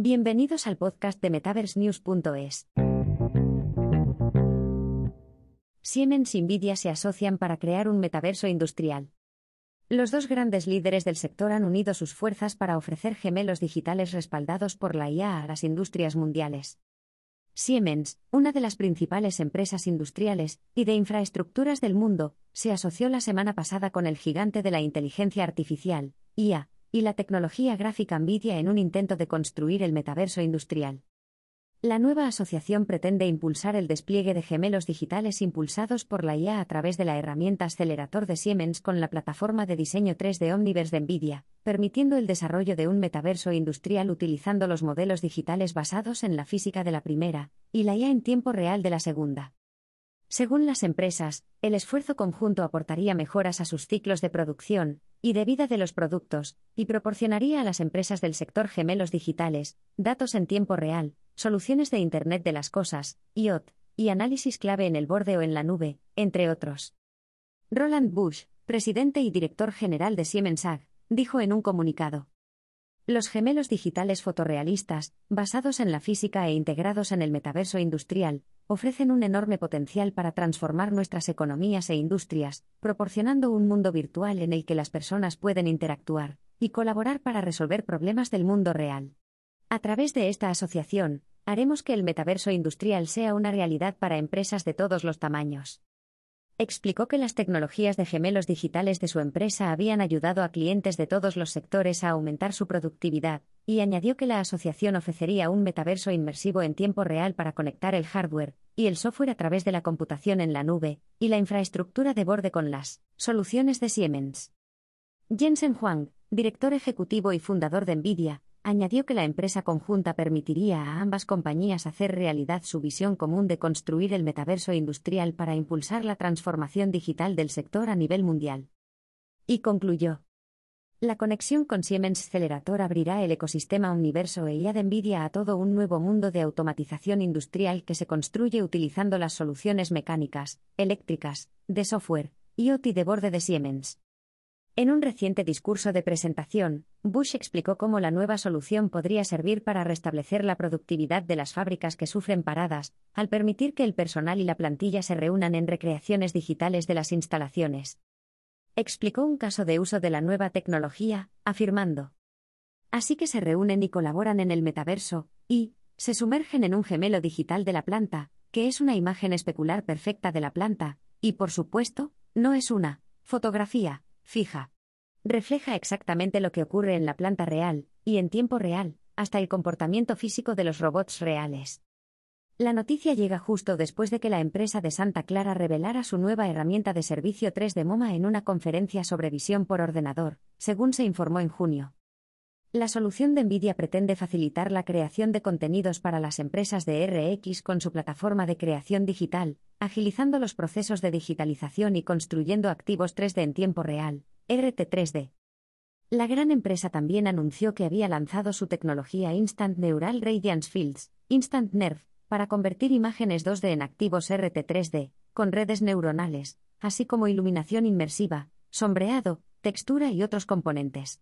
Bienvenidos al podcast de MetaverseNews.es. Siemens y Nvidia se asocian para crear un metaverso industrial. Los dos grandes líderes del sector han unido sus fuerzas para ofrecer gemelos digitales respaldados por la IA a las industrias mundiales. Siemens, una de las principales empresas industriales y de infraestructuras del mundo, se asoció la semana pasada con el gigante de la inteligencia artificial, IA, y la tecnología gráfica Nvidia en un intento de construir el metaverso industrial. La nueva asociación pretende impulsar el despliegue de gemelos digitales impulsados por la IA a través de la herramienta Accelerator de Siemens con la plataforma de diseño 3D Omniverse de Nvidia, permitiendo el desarrollo de un metaverso industrial utilizando los modelos digitales basados en la física de la primera y la IA en tiempo real de la segunda. Según las empresas, el esfuerzo conjunto aportaría mejoras a sus ciclos de producción y de vida de los productos, y proporcionaría a las empresas del sector gemelos digitales, datos en tiempo real, soluciones de Internet de las Cosas, IoT, y análisis clave en el borde o en la nube, entre otros. Roland Bush, presidente y director general de Siemens AG, dijo en un comunicado. Los gemelos digitales fotorrealistas, basados en la física e integrados en el metaverso industrial, ofrecen un enorme potencial para transformar nuestras economías e industrias, proporcionando un mundo virtual en el que las personas pueden interactuar y colaborar para resolver problemas del mundo real. A través de esta asociación, haremos que el metaverso industrial sea una realidad para empresas de todos los tamaños. Explicó que las tecnologías de gemelos digitales de su empresa habían ayudado a clientes de todos los sectores a aumentar su productividad, y añadió que la asociación ofrecería un metaverso inmersivo en tiempo real para conectar el hardware y el software a través de la computación en la nube y la infraestructura de borde con las soluciones de Siemens. Jensen Huang, director ejecutivo y fundador de Nvidia, añadió que la empresa conjunta permitiría a ambas compañías hacer realidad su visión común de construir el metaverso industrial para impulsar la transformación digital del sector a nivel mundial. Y concluyó. La conexión con Siemens Accelerator abrirá el ecosistema universo e IA de Nvidia a todo un nuevo mundo de automatización industrial que se construye utilizando las soluciones mecánicas, eléctricas, de software, IoT de borde de Siemens. En un reciente discurso de presentación, Bush explicó cómo la nueva solución podría servir para restablecer la productividad de las fábricas que sufren paradas, al permitir que el personal y la plantilla se reúnan en recreaciones digitales de las instalaciones. Explicó un caso de uso de la nueva tecnología, afirmando. Así que se reúnen y colaboran en el metaverso, y, se sumergen en un gemelo digital de la planta, que es una imagen especular perfecta de la planta, y por supuesto, no es una fotografía fija. Refleja exactamente lo que ocurre en la planta real, y en tiempo real, hasta el comportamiento físico de los robots reales. La noticia llega justo después de que la empresa de Santa Clara revelara su nueva herramienta de servicio 3D MoMA en una conferencia sobre visión por ordenador, según se informó en junio. La solución de Nvidia pretende facilitar la creación de contenidos para las empresas de RX con su plataforma de creación digital, agilizando los procesos de digitalización y construyendo activos 3D en tiempo real, RT3D. La gran empresa también anunció que había lanzado su tecnología Instant Neural Radiance Fields, Instant NERV, para convertir imágenes 2D en activos RT3D, con redes neuronales, así como iluminación inmersiva, sombreado, textura y otros componentes.